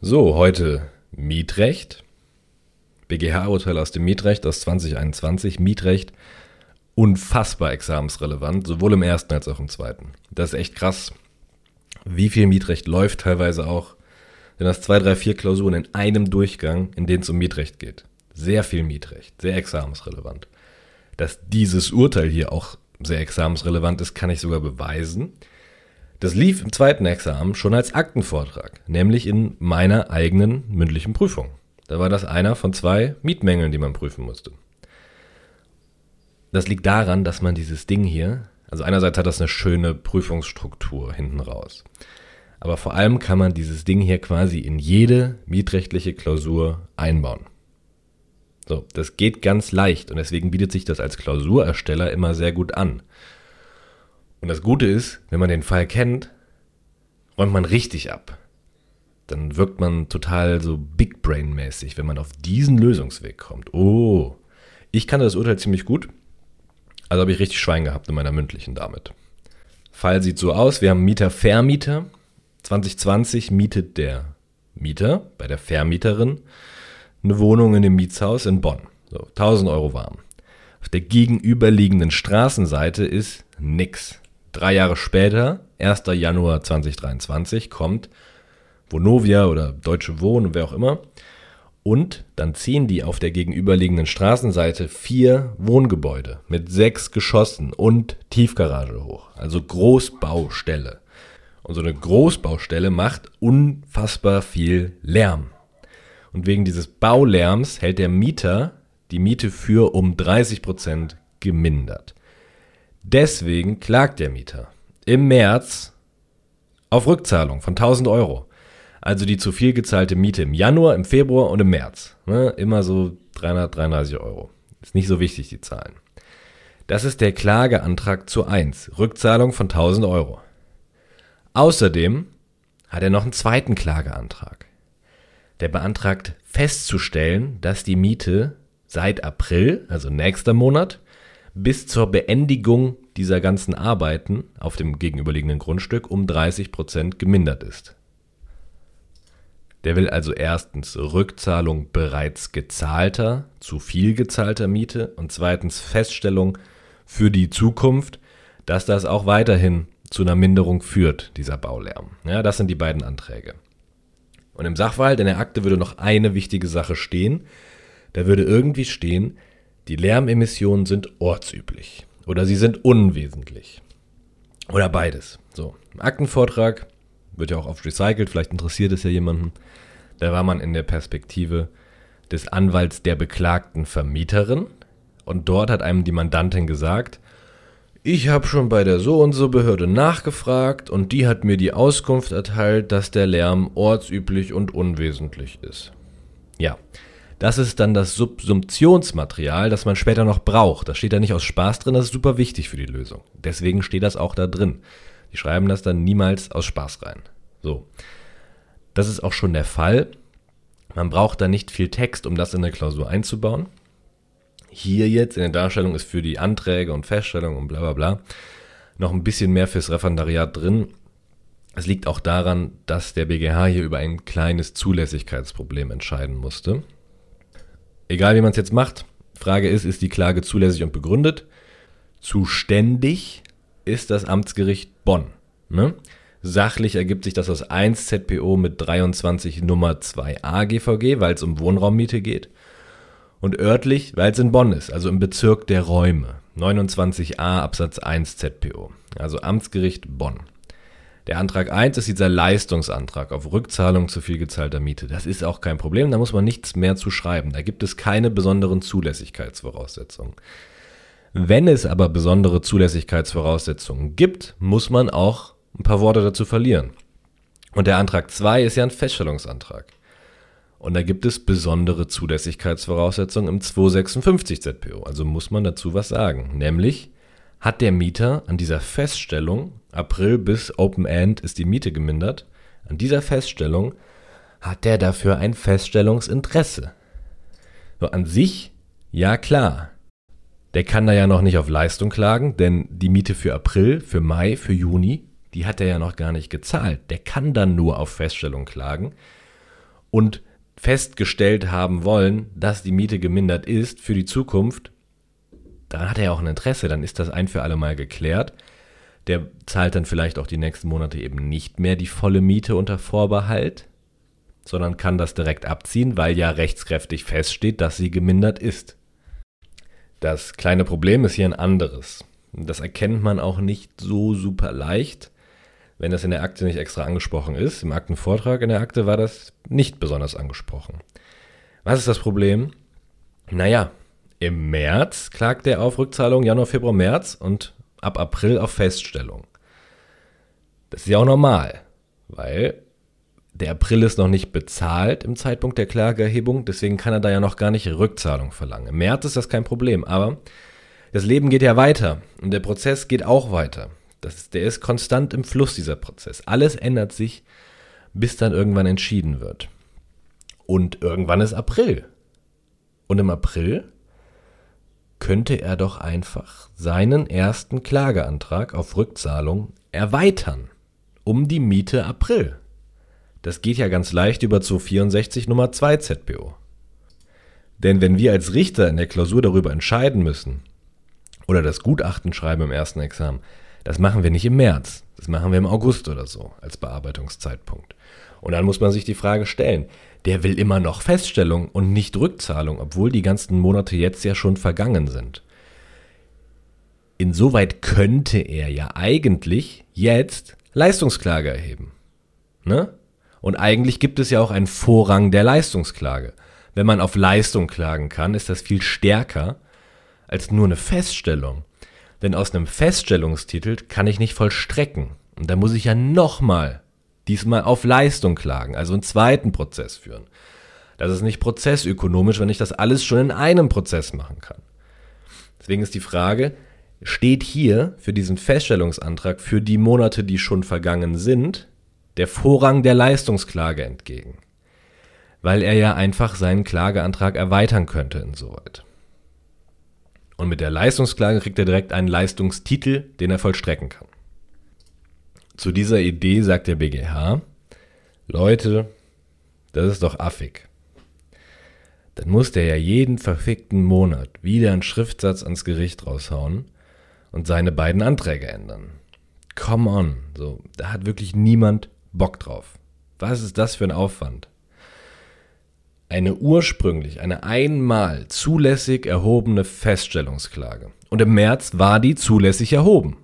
So, heute Mietrecht. BGH-Urteil aus dem Mietrecht aus 2021. Mietrecht unfassbar examensrelevant, sowohl im ersten als auch im zweiten. Das ist echt krass, wie viel Mietrecht läuft teilweise auch. Denn das zwei, drei, vier Klausuren in einem Durchgang, in denen es um Mietrecht geht. Sehr viel Mietrecht, sehr examensrelevant. Dass dieses Urteil hier auch sehr examensrelevant ist, kann ich sogar beweisen. Das lief im zweiten Examen schon als Aktenvortrag, nämlich in meiner eigenen mündlichen Prüfung. Da war das einer von zwei Mietmängeln, die man prüfen musste. Das liegt daran, dass man dieses Ding hier, also einerseits hat das eine schöne Prüfungsstruktur hinten raus. Aber vor allem kann man dieses Ding hier quasi in jede mietrechtliche Klausur einbauen. So, das geht ganz leicht und deswegen bietet sich das als Klausurersteller immer sehr gut an. Und das Gute ist, wenn man den Fall kennt, räumt man richtig ab. Dann wirkt man total so Big Brain mäßig, wenn man auf diesen Lösungsweg kommt. Oh, ich kannte das Urteil ziemlich gut. Also habe ich richtig Schwein gehabt in meiner mündlichen damit. Fall sieht so aus, wir haben Mieter-Vermieter. 2020 mietet der Mieter bei der Vermieterin eine Wohnung in dem Mietshaus in Bonn. So, 1000 Euro warm. Auf der gegenüberliegenden Straßenseite ist nix. Drei Jahre später, 1. Januar 2023, kommt Vonovia oder Deutsche Wohnen, wer auch immer. Und dann ziehen die auf der gegenüberliegenden Straßenseite vier Wohngebäude mit sechs Geschossen und Tiefgarage hoch. Also Großbaustelle. Und so eine Großbaustelle macht unfassbar viel Lärm. Und wegen dieses Baulärms hält der Mieter die Miete für um 30 Prozent gemindert. Deswegen klagt der Mieter im März auf Rückzahlung von 1000 Euro. Also die zu viel gezahlte Miete im Januar, im Februar und im März. Ne? Immer so 333 Euro. Ist nicht so wichtig, die Zahlen. Das ist der Klageantrag zu 1. Rückzahlung von 1000 Euro. Außerdem hat er noch einen zweiten Klageantrag. Der beantragt festzustellen, dass die Miete seit April, also nächster Monat, bis zur Beendigung dieser ganzen Arbeiten auf dem gegenüberliegenden Grundstück um 30 Prozent gemindert ist. Der will also erstens Rückzahlung bereits gezahlter, zu viel gezahlter Miete und zweitens Feststellung für die Zukunft, dass das auch weiterhin zu einer Minderung führt, dieser Baulärm. Ja, das sind die beiden Anträge. Und im Sachverhalt in der Akte würde noch eine wichtige Sache stehen. Da würde irgendwie stehen, die Lärmemissionen sind ortsüblich oder sie sind unwesentlich. Oder beides. So, im Aktenvortrag wird ja auch oft recycelt, vielleicht interessiert es ja jemanden. Da war man in der Perspektive des Anwalts der beklagten Vermieterin und dort hat einem die Mandantin gesagt, ich habe schon bei der so und so Behörde nachgefragt und die hat mir die Auskunft erteilt, dass der Lärm ortsüblich und unwesentlich ist. Ja, das ist dann das Subsumptionsmaterial, das man später noch braucht. Das steht da nicht aus Spaß drin, das ist super wichtig für die Lösung. Deswegen steht das auch da drin. Die schreiben das dann niemals aus Spaß rein. So. Das ist auch schon der Fall. Man braucht da nicht viel Text, um das in eine Klausur einzubauen. Hier jetzt in der Darstellung ist für die Anträge und Feststellungen und bla bla bla noch ein bisschen mehr fürs Referendariat drin. Es liegt auch daran, dass der BGH hier über ein kleines Zulässigkeitsproblem entscheiden musste egal wie man es jetzt macht, Frage ist, ist die Klage zulässig und begründet? Zuständig ist das Amtsgericht Bonn. Ne? Sachlich ergibt sich das aus 1 ZPO mit 23 Nummer 2a GVG, weil es um Wohnraummiete geht. Und örtlich, weil es in Bonn ist, also im Bezirk der Räume. 29a Absatz 1 ZPO. Also Amtsgericht Bonn. Der Antrag 1 ist dieser Leistungsantrag auf Rückzahlung zu viel gezahlter Miete. Das ist auch kein Problem, da muss man nichts mehr zu schreiben. Da gibt es keine besonderen Zulässigkeitsvoraussetzungen. Wenn es aber besondere Zulässigkeitsvoraussetzungen gibt, muss man auch ein paar Worte dazu verlieren. Und der Antrag 2 ist ja ein Feststellungsantrag. Und da gibt es besondere Zulässigkeitsvoraussetzungen im 256 ZPO. Also muss man dazu was sagen. Nämlich, hat der Mieter an dieser Feststellung, April bis Open End ist die Miete gemindert, an dieser Feststellung hat der dafür ein Feststellungsinteresse. So an sich, ja klar. Der kann da ja noch nicht auf Leistung klagen, denn die Miete für April, für Mai, für Juni, die hat er ja noch gar nicht gezahlt. Der kann dann nur auf Feststellung klagen. und festgestellt haben wollen, dass die Miete gemindert ist für die Zukunft, dann hat er auch ein Interesse, dann ist das ein für alle Mal geklärt. Der zahlt dann vielleicht auch die nächsten Monate eben nicht mehr die volle Miete unter Vorbehalt, sondern kann das direkt abziehen, weil ja rechtskräftig feststeht, dass sie gemindert ist. Das kleine Problem ist hier ein anderes. Das erkennt man auch nicht so super leicht, wenn das in der Akte nicht extra angesprochen ist. Im Aktenvortrag in der Akte war das nicht besonders angesprochen. Was ist das Problem? Naja, im März klagt er auf Rückzahlung Januar, Februar, März und ab April auf Feststellung. Das ist ja auch normal, weil der April ist noch nicht bezahlt im Zeitpunkt der Klageerhebung, deswegen kann er da ja noch gar nicht Rückzahlung verlangen. Im März ist das kein Problem, aber das Leben geht ja weiter und der Prozess geht auch weiter. Das ist, der ist konstant im Fluss, dieser Prozess. Alles ändert sich, bis dann irgendwann entschieden wird. Und irgendwann ist April. Und im April könnte er doch einfach seinen ersten Klageantrag auf Rückzahlung erweitern um die Miete April. Das geht ja ganz leicht über 264 Nummer 2 ZBO. Denn wenn wir als Richter in der Klausur darüber entscheiden müssen oder das Gutachten schreiben im ersten Examen, das machen wir nicht im März, das machen wir im August oder so als Bearbeitungszeitpunkt. Und dann muss man sich die Frage stellen, der will immer noch Feststellung und nicht Rückzahlung, obwohl die ganzen Monate jetzt ja schon vergangen sind. Insoweit könnte er ja eigentlich jetzt Leistungsklage erheben. Ne? Und eigentlich gibt es ja auch einen Vorrang der Leistungsklage. Wenn man auf Leistung klagen kann, ist das viel stärker als nur eine Feststellung. Denn aus einem Feststellungstitel kann ich nicht vollstrecken. Und da muss ich ja nochmal diesmal auf Leistung klagen, also einen zweiten Prozess führen. Das ist nicht prozessökonomisch, wenn ich das alles schon in einem Prozess machen kann. Deswegen ist die Frage, steht hier für diesen Feststellungsantrag für die Monate, die schon vergangen sind, der Vorrang der Leistungsklage entgegen? Weil er ja einfach seinen Klageantrag erweitern könnte insoweit. Und mit der Leistungsklage kriegt er direkt einen Leistungstitel, den er vollstrecken kann. Zu dieser Idee sagt der BGH, Leute, das ist doch affig. Dann muss der ja jeden verfickten Monat wieder einen Schriftsatz ans Gericht raushauen und seine beiden Anträge ändern. Come on, so, da hat wirklich niemand Bock drauf. Was ist das für ein Aufwand? Eine ursprünglich, eine einmal zulässig erhobene Feststellungsklage. Und im März war die zulässig erhoben,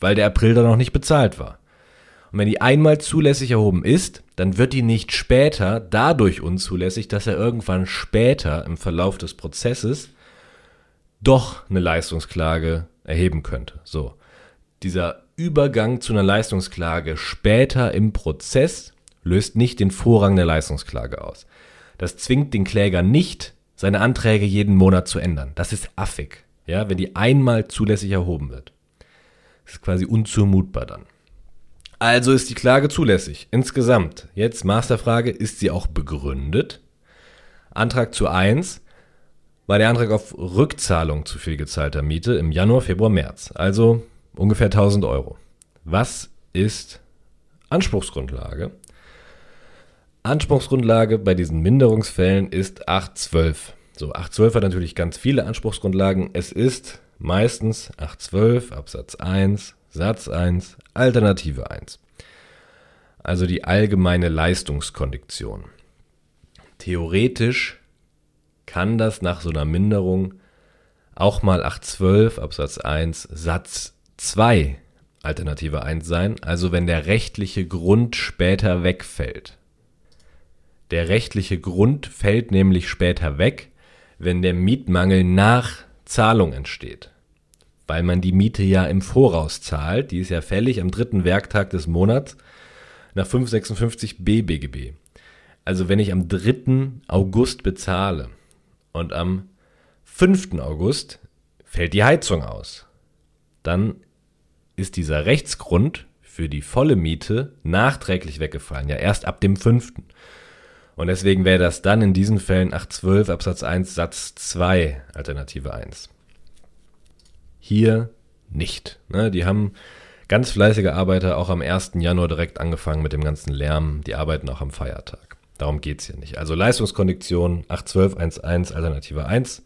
weil der April da noch nicht bezahlt war. Und wenn die einmal zulässig erhoben ist, dann wird die nicht später dadurch unzulässig, dass er irgendwann später im Verlauf des Prozesses doch eine Leistungsklage erheben könnte. So. Dieser Übergang zu einer Leistungsklage später im Prozess löst nicht den Vorrang der Leistungsklage aus. Das zwingt den Kläger nicht, seine Anträge jeden Monat zu ändern. Das ist affig, ja, wenn die einmal zulässig erhoben wird. Das ist quasi unzumutbar dann. Also ist die Klage zulässig. Insgesamt. Jetzt Masterfrage, ist sie auch begründet? Antrag zu 1 war der Antrag auf Rückzahlung zu viel gezahlter Miete im Januar, Februar, März. Also ungefähr 1000 Euro. Was ist Anspruchsgrundlage? Anspruchsgrundlage bei diesen Minderungsfällen ist 812. So, 812 hat natürlich ganz viele Anspruchsgrundlagen. Es ist meistens 812 Absatz 1 Satz 1, Alternative 1. Also die allgemeine Leistungskondition. Theoretisch kann das nach so einer Minderung auch mal 812 Absatz 1 Satz 2 Alternative 1 sein, also wenn der rechtliche Grund später wegfällt. Der rechtliche Grund fällt nämlich später weg, wenn der Mietmangel nach Zahlung entsteht weil man die Miete ja im Voraus zahlt. Die ist ja fällig am dritten Werktag des Monats nach 556b BGB. Also wenn ich am 3. August bezahle und am 5. August fällt die Heizung aus, dann ist dieser Rechtsgrund für die volle Miete nachträglich weggefallen, ja erst ab dem 5. Und deswegen wäre das dann in diesen Fällen 812 Absatz 1 Satz 2 Alternative 1 hier nicht. Ne? Die haben ganz fleißige Arbeiter auch am 1. Januar direkt angefangen mit dem ganzen Lärm. Die arbeiten auch am Feiertag. Darum geht es hier nicht. Also Leistungskondition 81211 Alternative 1.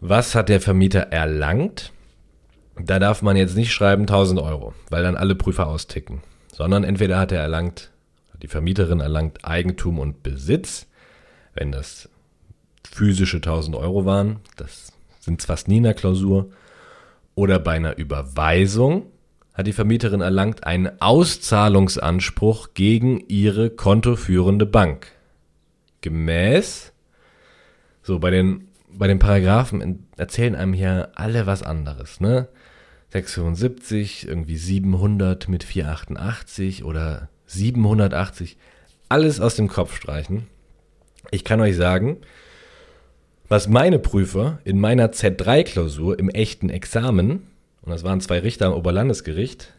Was hat der Vermieter erlangt? Da darf man jetzt nicht schreiben 1000 Euro, weil dann alle Prüfer austicken. Sondern entweder hat er erlangt, die Vermieterin erlangt Eigentum und Besitz, wenn das physische 1000 Euro waren. Das sind fast nie in der Klausur. Oder bei einer Überweisung hat die Vermieterin erlangt einen Auszahlungsanspruch gegen ihre kontoführende Bank. Gemäß, so bei den, bei den Paragraphen erzählen einem hier alle was anderes, ne? 675, irgendwie 700 mit 488 oder 780, alles aus dem Kopf streichen. Ich kann euch sagen, was meine Prüfer in meiner Z3-Klausur im echten Examen, und das waren zwei Richter am Oberlandesgericht,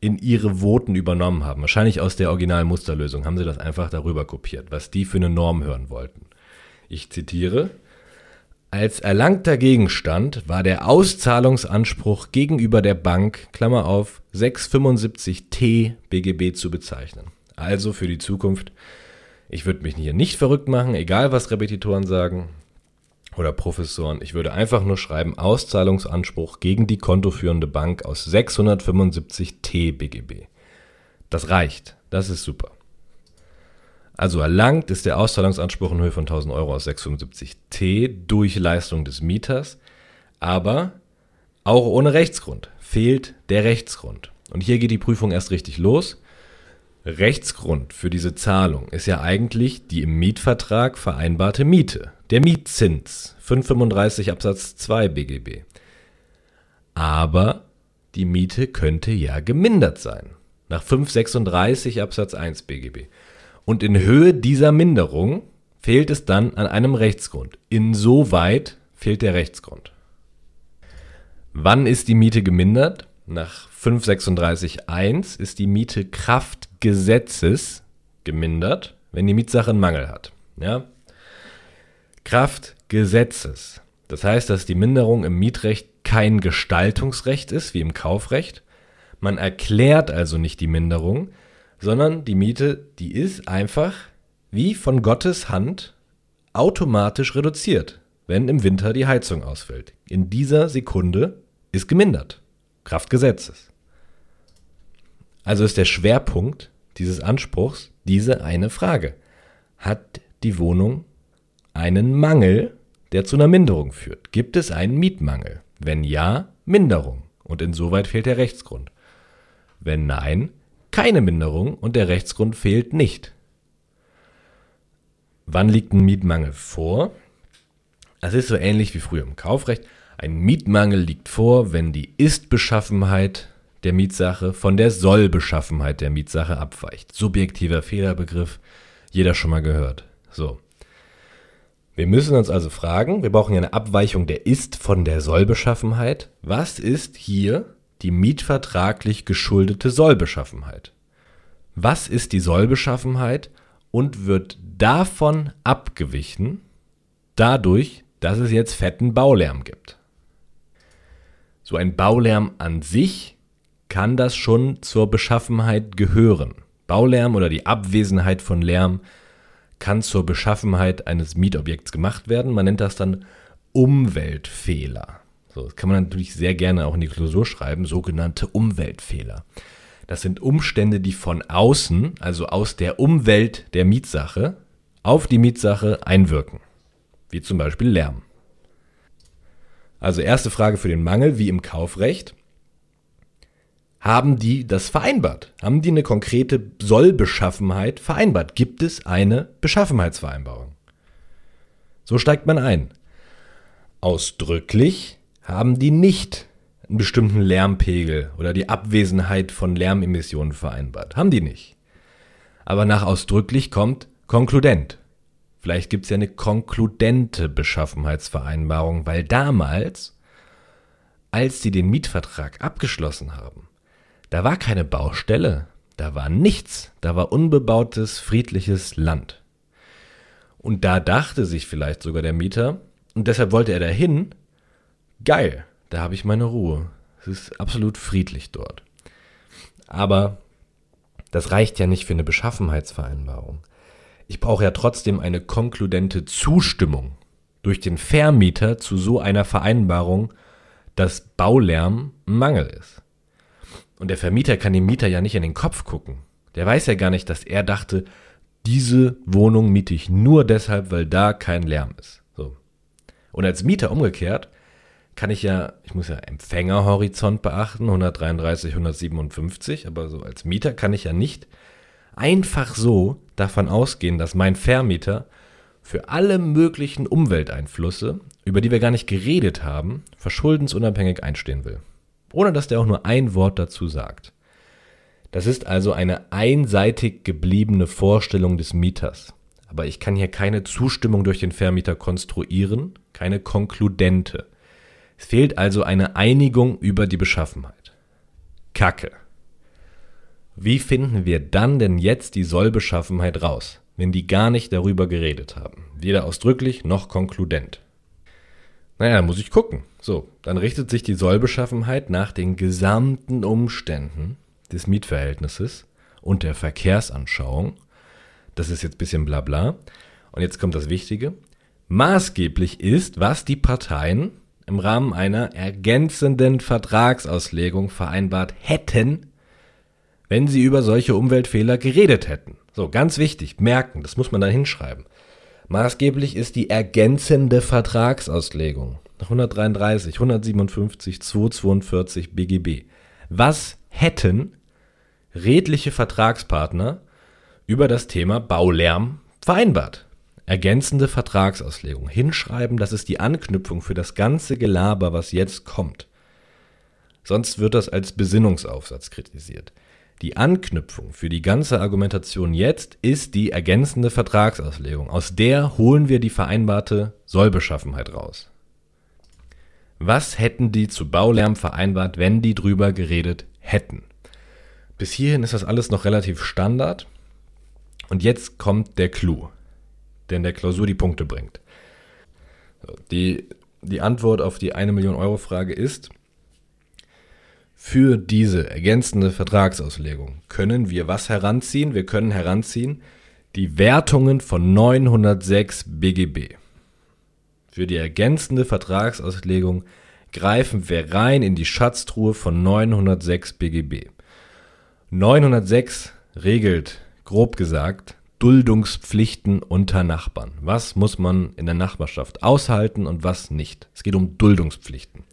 in ihre Voten übernommen haben. Wahrscheinlich aus der originalen Musterlösung haben sie das einfach darüber kopiert, was die für eine Norm hören wollten. Ich zitiere, als erlangter Gegenstand war der Auszahlungsanspruch gegenüber der Bank, Klammer auf, 675t BGB zu bezeichnen. Also für die Zukunft, ich würde mich hier nicht verrückt machen, egal was Repetitoren sagen oder Professoren. Ich würde einfach nur schreiben, Auszahlungsanspruch gegen die kontoführende Bank aus 675t BGB. Das reicht. Das ist super. Also erlangt ist der Auszahlungsanspruch in Höhe von 1000 Euro aus 675t durch Leistung des Mieters, aber auch ohne Rechtsgrund fehlt der Rechtsgrund. Und hier geht die Prüfung erst richtig los. Rechtsgrund für diese Zahlung ist ja eigentlich die im Mietvertrag vereinbarte Miete, der Mietzins 535 Absatz 2 BGB. Aber die Miete könnte ja gemindert sein nach 536 Absatz 1 BGB. Und in Höhe dieser Minderung fehlt es dann an einem Rechtsgrund. Insoweit fehlt der Rechtsgrund. Wann ist die Miete gemindert? Nach 536.1 ist die Miete Kraftgesetzes gemindert, wenn die Mietsache einen Mangel hat. Ja? Kraftgesetzes. Das heißt, dass die Minderung im Mietrecht kein Gestaltungsrecht ist, wie im Kaufrecht. Man erklärt also nicht die Minderung, sondern die Miete, die ist einfach wie von Gottes Hand automatisch reduziert, wenn im Winter die Heizung ausfällt. In dieser Sekunde ist gemindert. Kraft Gesetzes. Also ist der Schwerpunkt dieses Anspruchs diese eine Frage. Hat die Wohnung einen Mangel, der zu einer Minderung führt? Gibt es einen Mietmangel? Wenn ja, Minderung. Und insoweit fehlt der Rechtsgrund. Wenn nein, keine Minderung und der Rechtsgrund fehlt nicht. Wann liegt ein Mietmangel vor? Es ist so ähnlich wie früher im Kaufrecht. Ein Mietmangel liegt vor, wenn die Ist-Beschaffenheit der Mietsache von der Soll-Beschaffenheit der Mietsache abweicht. Subjektiver Fehlerbegriff, jeder schon mal gehört. So. Wir müssen uns also fragen, wir brauchen ja eine Abweichung der Ist von der Soll-Beschaffenheit. Was ist hier die mietvertraglich geschuldete Sollbeschaffenheit. Was ist die Sollbeschaffenheit und wird davon abgewichen, dadurch, dass es jetzt fetten Baulärm gibt? So ein Baulärm an sich kann das schon zur Beschaffenheit gehören. Baulärm oder die Abwesenheit von Lärm kann zur Beschaffenheit eines Mietobjekts gemacht werden. Man nennt das dann Umweltfehler. So, das kann man natürlich sehr gerne auch in die Klausur schreiben, sogenannte Umweltfehler. Das sind Umstände, die von außen, also aus der Umwelt der Mietsache, auf die Mietsache einwirken. Wie zum Beispiel Lärm. Also erste Frage für den Mangel, wie im Kaufrecht. Haben die das vereinbart? Haben die eine konkrete Sollbeschaffenheit vereinbart? Gibt es eine Beschaffenheitsvereinbarung? So steigt man ein. Ausdrücklich haben die nicht einen bestimmten Lärmpegel oder die Abwesenheit von Lärmemissionen vereinbart. Haben die nicht. Aber nach ausdrücklich kommt konkludent. Vielleicht gibt es ja eine konkludente Beschaffenheitsvereinbarung, weil damals, als sie den Mietvertrag abgeschlossen haben, da war keine Baustelle, da war nichts, da war unbebautes, friedliches Land. Und da dachte sich vielleicht sogar der Mieter, und deshalb wollte er dahin, geil, da habe ich meine Ruhe. Es ist absolut friedlich dort. Aber das reicht ja nicht für eine Beschaffenheitsvereinbarung. Ich brauche ja trotzdem eine konkludente Zustimmung durch den Vermieter zu so einer Vereinbarung, dass Baulärm Mangel ist. Und der Vermieter kann dem Mieter ja nicht in den Kopf gucken. Der weiß ja gar nicht, dass er dachte, diese Wohnung miete ich nur deshalb, weil da kein Lärm ist. So. Und als Mieter umgekehrt kann ich ja, ich muss ja Empfängerhorizont beachten, 133, 157, aber so als Mieter kann ich ja nicht einfach so davon ausgehen, dass mein Vermieter für alle möglichen Umwelteinflüsse, über die wir gar nicht geredet haben, verschuldensunabhängig einstehen will. Ohne dass der auch nur ein Wort dazu sagt. Das ist also eine einseitig gebliebene Vorstellung des Mieters. Aber ich kann hier keine Zustimmung durch den Vermieter konstruieren, keine konkludente. Es fehlt also eine Einigung über die Beschaffenheit. Kacke. Wie finden wir dann denn jetzt die Sollbeschaffenheit raus, wenn die gar nicht darüber geredet haben? Weder ausdrücklich noch konkludent. Naja, muss ich gucken. So, dann richtet sich die Sollbeschaffenheit nach den gesamten Umständen des Mietverhältnisses und der Verkehrsanschauung. Das ist jetzt bisschen bla bla. Und jetzt kommt das Wichtige. Maßgeblich ist, was die Parteien im Rahmen einer ergänzenden Vertragsauslegung vereinbart hätten, wenn sie über solche Umweltfehler geredet hätten. So, ganz wichtig, merken, das muss man da hinschreiben. Maßgeblich ist die ergänzende Vertragsauslegung nach 133, 157, 242 BGB. Was hätten redliche Vertragspartner über das Thema Baulärm vereinbart? Ergänzende Vertragsauslegung. Hinschreiben, das ist die Anknüpfung für das ganze Gelaber, was jetzt kommt. Sonst wird das als Besinnungsaufsatz kritisiert. Die Anknüpfung für die ganze Argumentation jetzt ist die ergänzende Vertragsauslegung. Aus der holen wir die vereinbarte Sollbeschaffenheit raus. Was hätten die zu Baulärm vereinbart, wenn die drüber geredet hätten? Bis hierhin ist das alles noch relativ Standard. Und jetzt kommt der Clou der in der Klausur die Punkte bringt. Die, die Antwort auf die eine Million Euro Frage ist, für diese ergänzende Vertragsauslegung können wir was heranziehen? Wir können heranziehen die Wertungen von 906 BGB. Für die ergänzende Vertragsauslegung greifen wir rein in die Schatztruhe von 906 BGB. 906 regelt, grob gesagt, Duldungspflichten unter Nachbarn. Was muss man in der Nachbarschaft aushalten und was nicht? Es geht um Duldungspflichten.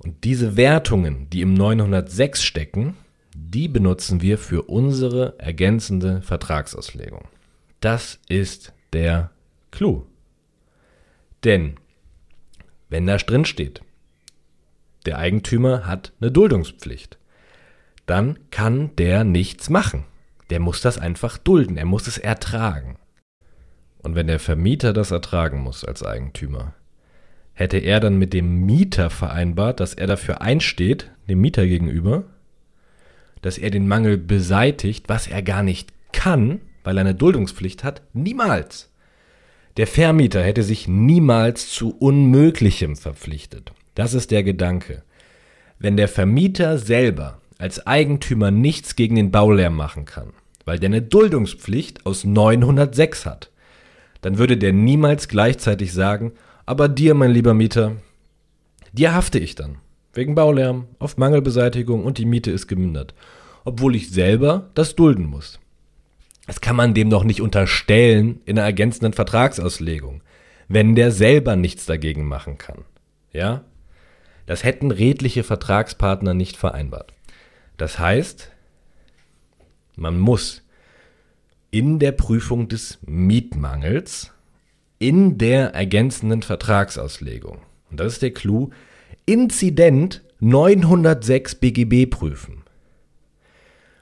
Und diese Wertungen, die im 906 stecken, die benutzen wir für unsere ergänzende Vertragsauslegung. Das ist der Clou. Denn, wenn da drin steht, der Eigentümer hat eine Duldungspflicht, dann kann der nichts machen der muss das einfach dulden, er muss es ertragen. Und wenn der Vermieter das ertragen muss als Eigentümer, hätte er dann mit dem Mieter vereinbart, dass er dafür einsteht, dem Mieter gegenüber, dass er den Mangel beseitigt, was er gar nicht kann, weil er eine Duldungspflicht hat? Niemals. Der Vermieter hätte sich niemals zu Unmöglichem verpflichtet. Das ist der Gedanke. Wenn der Vermieter selber als Eigentümer nichts gegen den Baulärm machen kann, weil der eine Duldungspflicht aus 906 hat. Dann würde der niemals gleichzeitig sagen, aber dir, mein lieber Mieter, dir hafte ich dann. Wegen Baulärm, auf Mangelbeseitigung und die Miete ist gemindert. Obwohl ich selber das dulden muss. Das kann man dem doch nicht unterstellen in einer ergänzenden Vertragsauslegung, wenn der selber nichts dagegen machen kann. Ja? Das hätten redliche Vertragspartner nicht vereinbart. Das heißt, man muss in der Prüfung des Mietmangels in der ergänzenden Vertragsauslegung, und das ist der Clou, Inzident 906 BGB prüfen.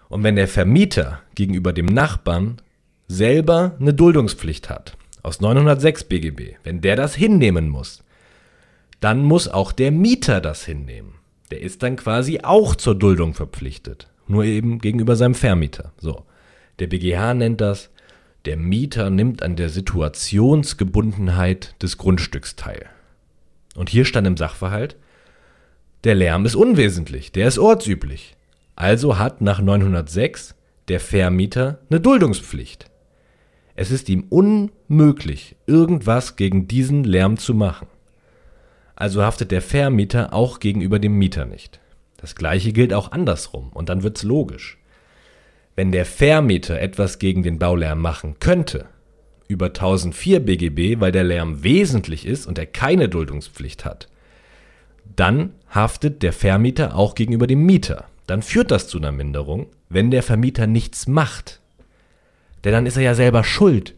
Und wenn der Vermieter gegenüber dem Nachbarn selber eine Duldungspflicht hat, aus 906 BGB, wenn der das hinnehmen muss, dann muss auch der Mieter das hinnehmen. Der ist dann quasi auch zur Duldung verpflichtet nur eben gegenüber seinem Vermieter. So. Der BGH nennt das, der Mieter nimmt an der Situationsgebundenheit des Grundstücks teil. Und hier stand im Sachverhalt, der Lärm ist unwesentlich, der ist ortsüblich. Also hat nach 906 der Vermieter eine Duldungspflicht. Es ist ihm unmöglich, irgendwas gegen diesen Lärm zu machen. Also haftet der Vermieter auch gegenüber dem Mieter nicht. Das gleiche gilt auch andersrum und dann wird's logisch. Wenn der Vermieter etwas gegen den Baulärm machen könnte, über 1004 BGB, weil der Lärm wesentlich ist und er keine Duldungspflicht hat, dann haftet der Vermieter auch gegenüber dem Mieter. Dann führt das zu einer Minderung, wenn der Vermieter nichts macht. Denn dann ist er ja selber schuld.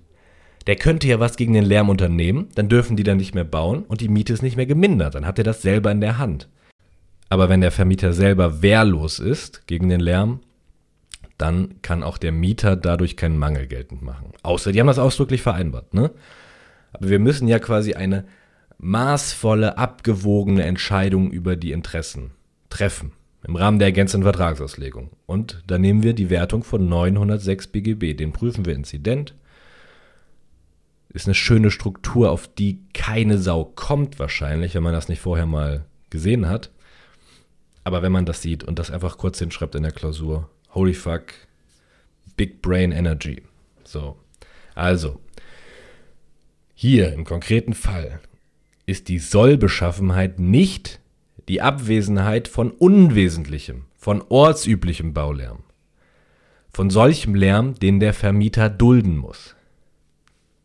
Der könnte ja was gegen den Lärm unternehmen, dann dürfen die dann nicht mehr bauen und die Miete ist nicht mehr gemindert. Dann hat er das selber in der Hand. Aber wenn der Vermieter selber wehrlos ist gegen den Lärm, dann kann auch der Mieter dadurch keinen Mangel geltend machen. Außer die haben das ausdrücklich vereinbart. Ne? Aber wir müssen ja quasi eine maßvolle, abgewogene Entscheidung über die Interessen treffen im Rahmen der ergänzenden Vertragsauslegung. Und da nehmen wir die Wertung von 906 BGB. Den prüfen wir Inzident. Ist eine schöne Struktur, auf die keine Sau kommt wahrscheinlich, wenn man das nicht vorher mal gesehen hat. Aber wenn man das sieht und das einfach kurz hinschreibt in der Klausur, holy fuck, big brain energy. So, also, hier im konkreten Fall ist die Sollbeschaffenheit nicht die Abwesenheit von unwesentlichem, von ortsüblichem Baulärm, von solchem Lärm, den der Vermieter dulden muss.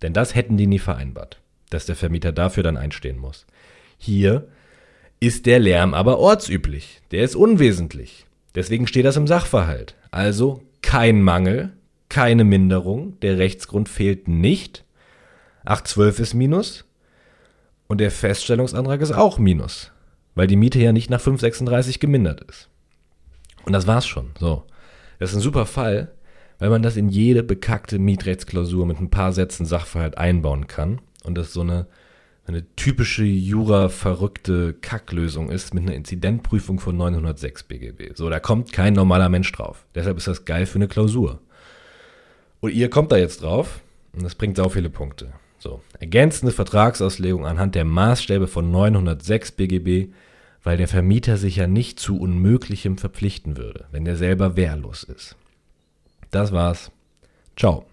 Denn das hätten die nie vereinbart, dass der Vermieter dafür dann einstehen muss. Hier ist der Lärm aber ortsüblich, der ist unwesentlich. Deswegen steht das im Sachverhalt. Also kein Mangel, keine Minderung, der Rechtsgrund fehlt nicht. 812 ist Minus und der Feststellungsantrag ist auch Minus weil die Miete ja nicht nach 5,36 gemindert ist. Und das war's schon. So. Das ist ein super Fall, weil man das in jede bekackte Mietrechtsklausur mit ein paar Sätzen Sachverhalt einbauen kann und das so eine, eine typische Jura-verrückte Kacklösung ist mit einer Inzidentprüfung von 906 BGB. So, da kommt kein normaler Mensch drauf. Deshalb ist das geil für eine Klausur. Und ihr kommt da jetzt drauf und das bringt sau viele Punkte. So, ergänzende Vertragsauslegung anhand der Maßstäbe von 906 BGB weil der Vermieter sich ja nicht zu Unmöglichem verpflichten würde, wenn er selber wehrlos ist. Das war's. Ciao.